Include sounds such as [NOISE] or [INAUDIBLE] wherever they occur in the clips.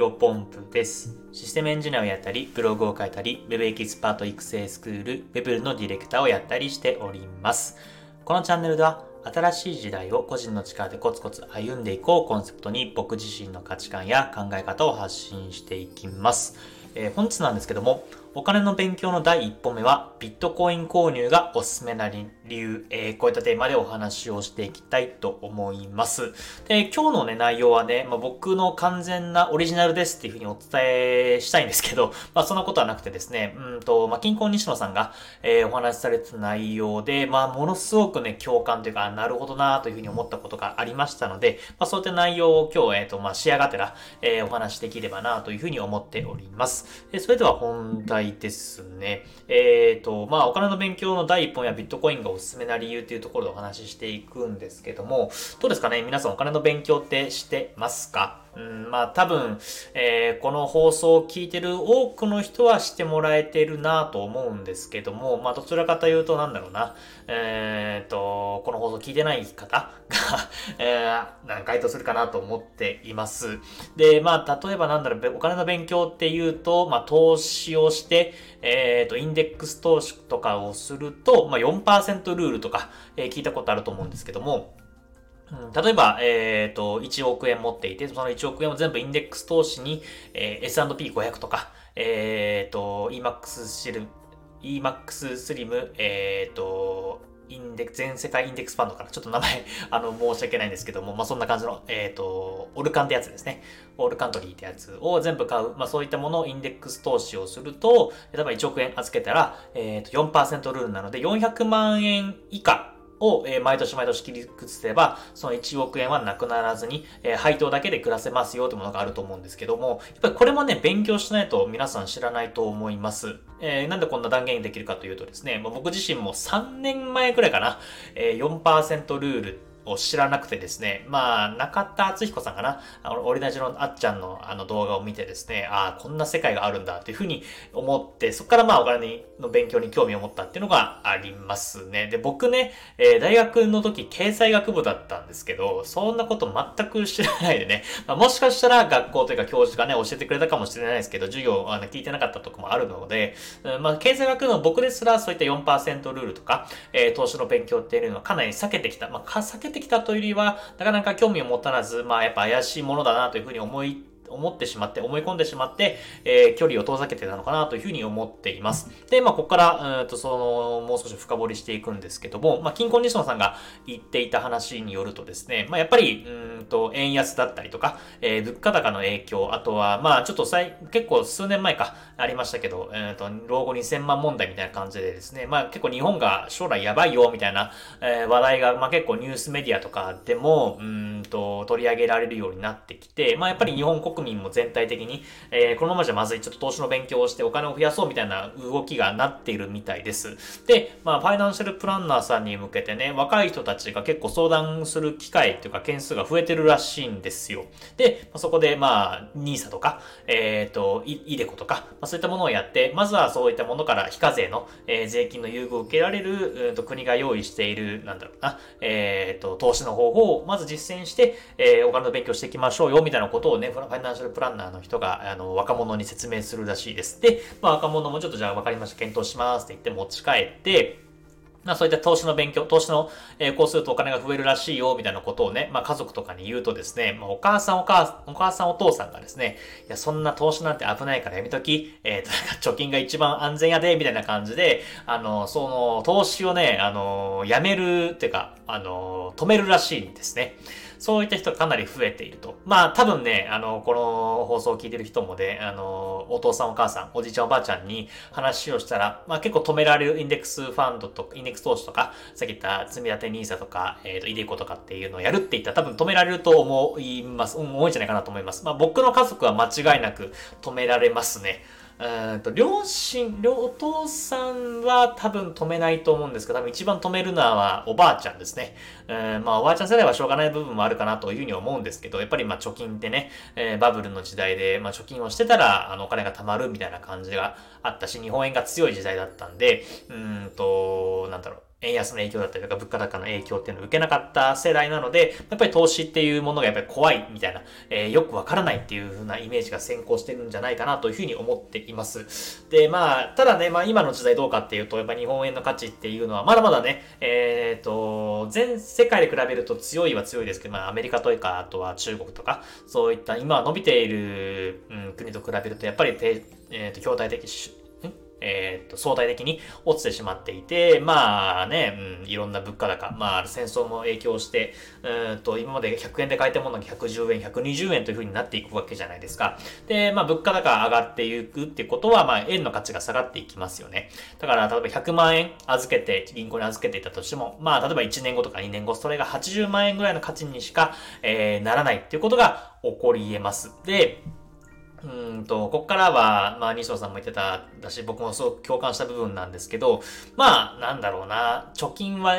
ロポンプです。システムエンジニアをやったり、ブログを書いたり、Web エキスパート育成スクール、Web のディレクターをやったりしております。このチャンネルでは、新しい時代を個人の力でコツコツ歩んでいこうコンセプトに僕自身の価値観や考え方を発信していきます。えー、本日なんですけども、お金の勉強の第一歩目は、ビットコイン購入がおすすめな理由、えー、こういったテーマでお話をしていきたいと思います。で、今日のね、内容はね、まあ、僕の完全なオリジナルですっていうふうにお伝えしたいんですけど、まあ、そんなことはなくてですね、うんと、まあ、金婚西野さんが、えー、お話しされた内容で、まあ、ものすごくね、共感というか、なるほどなというふうに思ったことがありましたので、まあ、そういった内容を今日、えっ、ー、と、まあ、仕上がてら、えー、お話しできればなというふうに思っております。えそれでは本題ですね。えっ、ー、と、まあ、お金の勉強の第一本やビットコインがおすすめな理由っていうところでお話ししていくんですけども、どうですかね？皆さんお金の勉強ってしてますか？うん、まあ多分、えー、この放送を聞いてる多くの人はしてもらえてるなと思うんですけども、まあどちらかというとなんだろうな、えっ、ー、と、この放送聞いてない方が [LAUGHS] えー、回答するかなと思っています。で、まあ例えばなんだろう、お金の勉強っていうと、まあ投資をして、えっ、ー、と、インデックス投資とかをすると、まあ4%ルールとか、えー、聞いたことあると思うんですけども、例えば、えっ、ー、と、1億円持っていて、その1億円を全部インデックス投資に、えー、S&P500 とか、えっ、ー、と、EMAX シル、EMAX スリム、えっ、と、インデック全世界インデックスファンドから、ちょっと名前、[LAUGHS] あの、申し訳ないんですけども、まあ、そんな感じの、えっ、と、オルカンってやつですね。オールカントリーってやつを全部買う。まあ、そういったものをインデックス投資をすると、例えば1億円預けたら、えっ、と、4%ルールなので、400万円以下を、え毎年毎年切り崩せば、その1億円はなくならずに、え配当だけで暮らせますよってものがあると思うんですけども、やっぱりこれもね、勉強しないと皆さん知らないと思います。えー、なんでこんな断言できるかというとですね、僕自身も3年前くらいかな、え、4%ルールってを知らなくてですね、まあ、中田敦彦さんかな、あの、オリナジのあっちゃんのあの動画を見てですね、ああ、こんな世界があるんだというふうに思って、そこからまあお金の勉強に興味を持ったっていうのがありますね。で、僕ね、えー、大学の時経済学部だったんですけど、そんなこと全く知らないでね、まあ、もしかしたら学校というか教授がね、教えてくれたかもしれないですけど、授業あの聞いてなかったとこもあるので、まあ、経済学の僕ですらそういった4%ルールとか、えー、投資の勉強っていうのはかなり避けてきた。まあ、避けてきたというよりは、なかなか興味を持たず、まあやっぱ怪しいものだなというふうに思い思ってしまって、思い込んでしまって、えー、距離を遠ざけてたのかなというふうに思っています。で、まあ、ここから、うんと、その、もう少し深掘りしていくんですけども、まあ、金婚西野さんが言っていた話によるとですね、まあ、やっぱり、うんと、円安だったりとか、えー、物価高の影響、あとは、まあ、ちょっと最、結構数年前か、ありましたけど、えっ、ー、と、老後2000万問題みたいな感じでですね、まあ、結構日本が将来やばいよ、みたいな、えー、話題が、まあ、結構ニュースメディアとかでも、うんと、取り上げられるようになってきて、まあ、やっぱり日本国民も全体的に、えー、このままじゃまずい、ちょっと投資の勉強をしてお金を増やそうみたいな動きがなっているみたいです。で、まあ、ファイナンシャルプランナーさんに向けてね、若い人たちが結構相談する機会というか件数が増えてるらしいんですよ。で、そこで、まあ、NISA とか、えっ、ー、と、イデコとか、ま、そういったものをやって、まずはそういったものから非課税の、えー、税金の優遇を受けられる、うん、と国が用意している、なんだろうな、えっ、ー、と、投資の方法をまず実践して、え、お金の勉強していきましょうよ、みたいなことをね、ファイナンシャルプランナーの人が、あの、若者に説明するらしいです。で、まあ、若者もちょっとじゃあ分かりました、検討しますって言って持ち帰って、まあそういった投資の勉強、投資の、えー、こうするとお金が増えるらしいよ、みたいなことをね、まあ家族とかに言うとですね、まあお母さんお母お母さんお父さんがですね、いや、そんな投資なんて危ないからやめとき、えっ、ー、と、貯金が一番安全やで、みたいな感じで、あの、その、投資をね、あの、やめる、っていうか、あの、止めるらしいんですね。そういった人がかなり増えていると。まあ多分ね、あの、この放送を聞いてる人もね、あの、お父さんお母さん、おじいちゃんおばあちゃんに話をしたら、まあ結構止められるインデックスファンドとか、インデックス投資とか、さっき言った積み立て NISA とか、えっ、ー、と、イデコとかっていうのをやるって言ったら多分止められると思います。うん、多いんじゃないかなと思います。まあ僕の家族は間違いなく止められますね。と両親両お父さんは多分止めないと思うんですけど多分一番止めるのはおばあちゃんですね。えーまあおばあちゃん世代はしょうがない部分もあるかなというふうに思うんですけどやっぱりまあ貯金ってね、えー、バブルの時代で、まあ、貯金をしてたらあのお金が貯まるみたいな感じがあったし日本円が強い時代だったんでうんとなんだろう円安の影響だったりとか物価高の影響っていうのを受けなかった世代なので、やっぱり投資っていうものがやっぱり怖いみたいな、えー、よくわからないっていう風なイメージが先行してるんじゃないかなというふうに思っています。で、まあ、ただね、まあ今の時代どうかっていうと、やっぱ日本円の価値っていうのはまだまだね、えっ、ー、と、全世界で比べると強いは強いですけど、まあアメリカというか、あとは中国とか、そういった今伸びている、うん、国と比べると、やっぱり、えっ、ー、と、筐体的えっ、と、相対的に落ちてしまっていて、まあね、うん、いろんな物価高、まあ戦争も影響して、うんと、今まで100円で買えたものが110円、120円という風になっていくわけじゃないですか。で、まあ物価高上がっていくってことは、まあ円の価値が下がっていきますよね。だから、例えば100万円預けて、銀行に預けていたとしても、まあ例えば1年後とか2年後、それが80万円ぐらいの価値にしか、えー、ならないっていうことが起こり得ます。で、うんと、ここからは、まあ、西野さんも言ってた、だし、僕もすごく共感した部分なんですけど、まあ、なんだろうな、貯金は、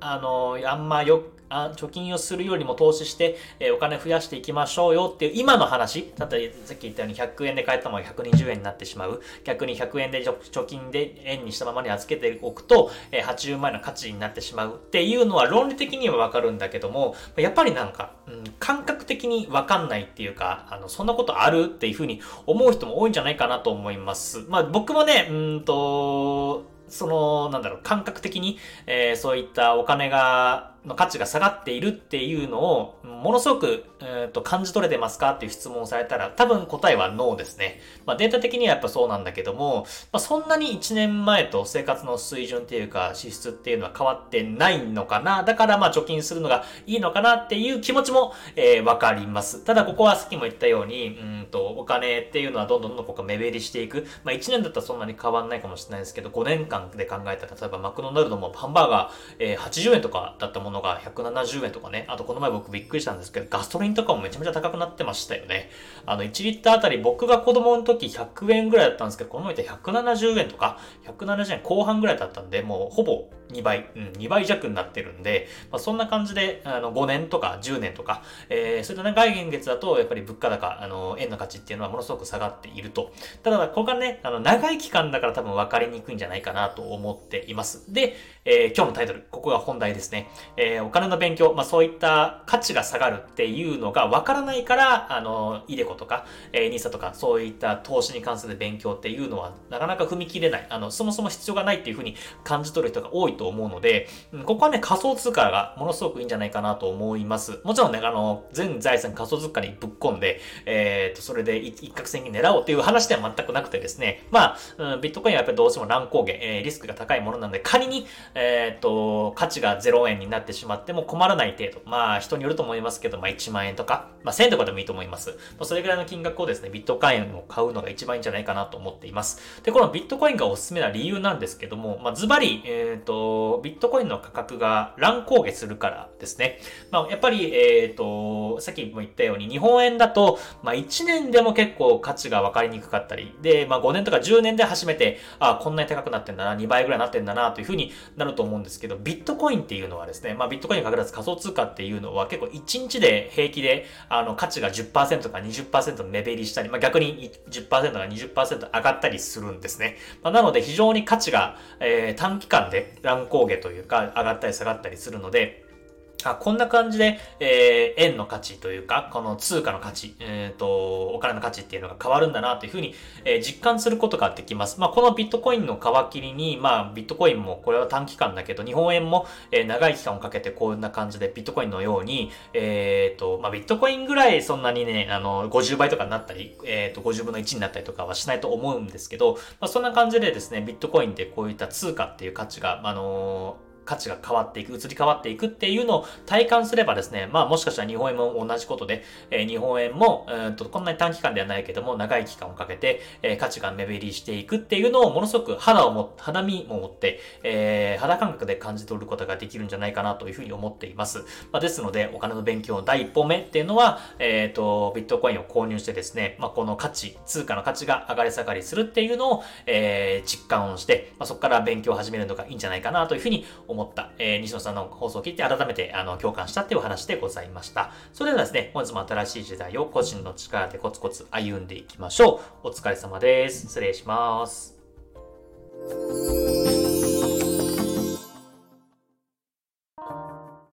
あの、あんまよあ貯金をするよりも投資して、えー、お金増やしていきましょうよっていう今の話、だったさっき言ったように100円で買えたものが120円になってしまう。逆に100円で貯金で円にしたままに預けておくと、えー、80万円の価値になってしまうっていうのは論理的にはわかるんだけども、やっぱりなんか、うん、感覚的にわかんないっていうか、あの、そんなことあるっていうふうに思う人も多いんじゃないかなと思います。まあ僕もね、うんと、その、なんだろう、感覚的に、えー、そういったお金が、の価値が下がっているっていうのを、ものすごく、えー、と感じ取れてますかっていう質問をされたら、多分答えはノーですね。まあ、データ的にはやっぱそうなんだけども、まあ、そんなに1年前と生活の水準っていうか、支出っていうのは変わってないのかな。だからまあ貯金するのがいいのかなっていう気持ちも、えー、わかります。ただここはさっきも言ったように、うんと、お金っていうのはどんどんどんどんここ目減りしていく。まあ、1年だったらそんなに変わんないかもしれないですけど、5年間で考えたら、例えばマクドナルドもハンバーガー、えー、80円とかだったもののが170円とかね。あとこの前僕びっくりしたんですけど、ガソリンとかもめちゃめちゃ高くなってましたよね。あの、1リッターあたり僕が子供の時100円ぐらいだったんですけど、この前って170円とか、170円後半ぐらいだったんで、もうほぼ2倍、うん、2倍弱になってるんで、まあ、そんな感じで、あの、5年とか10年とか、えー、そういった長い現月だと、やっぱり物価高、あの、円の価値っていうのはものすごく下がっていると。ただ、ここがね、あの、長い期間だから多分分かりにくいんじゃないかなと思っています。で、えー、今日のタイトル、ここが本題ですね。えー、お金の勉強、まあ、そういった価値が下がるっていうのが分からないから、あの、イデコとか、えー、ニーサとか、そういった投資に関する勉強っていうのは、なかなか踏み切れない。あの、そもそも必要がないっていうふうに感じ取る人が多いと思うので、ここはね、仮想通貨がものすごくいいんじゃないかなと思います。もちろんね、あの、全財産仮想通貨にぶっ込んで、えっ、ー、と、それで一攫千金狙おうっていう話では全くなくてですね、まあ、うん、ビットコインはやっぱりどうしても乱高下、えー、リスクが高いものなので、仮に、えっ、ー、と、価値が0円になってしまっても困らない程度、まあ、人によると思いますけど、まあ、1万円とか、まあ、1000とかでもいいと思います。まあ、それぐらいの金額をですね、ビットコインを買うのが一番いいんじゃないかなと思っています。で、このビットコインがおすすめな理由なんですけども、まあ、ズバリ、えっ、と、ビットコインの価格が乱高下するからですね。まあ、やっぱり、えっ、ー、と、さっきも言ったように、日本円だと、まあ、1年でも結構価値が分かりにくかったり、で、まあ、5年とか10年で初めて、あ、こんなに高くなってんだな、2倍ぐらいなってんだな、というふうになると思うんですけど、ビットコインっていうのはですね、まあ、ビットコインに限らず仮想通貨っていうのは結構1日で平気で、あの、価値が10%とか20%の目減りしたり、まあ、逆に10%か20%上がったりするんですね。まあ、なので非常に価値が、えー、短期間で乱高下というか、上がったり下がったりするので、あこんな感じで、えー、円の価値というか、この通貨の価値、えっ、ー、と、お金の価値っていうのが変わるんだなというふうに、えー、実感することができます。まあ、このビットコインの皮切りに、まあ、ビットコインもこれは短期間だけど、日本円も、えー、長い期間をかけてこんな感じでビットコインのように、えっ、ー、と、まあ、ビットコインぐらいそんなにね、あの、50倍とかになったり、えっ、ー、と、50分の1になったりとかはしないと思うんですけど、まあ、そんな感じでですね、ビットコインってこういった通貨っていう価値が、あの価値が変わっていく、移り変わっていくっていうのを体感すればですね、まあもしかしたら日本円も同じことで、えー、日本円も、うんとこんなに短期間ではないけども、長い期間をかけて、えー、価値が目減りしていくっていうのをものすごく肌をも、肌身も持って、えー、肌感覚で感じ取ることができるんじゃないかなというふうに思っています。まあ、ですので、お金の勉強の第一歩目っていうのは、えっ、と、ビットコインを購入してですね、まあこの価値、通貨の価値が上がり下がりするっていうのを、えー、実感をして、まあ、そこから勉強を始めるのがいいんじゃないかなというふうに思思った、えー、西野さんの放送を聞いて改めてあの共感したっていうお話でございました。それではですね、本日も新しい時代を個人の力でコツコツ歩んでいきましょう。お疲れ様です。失礼します。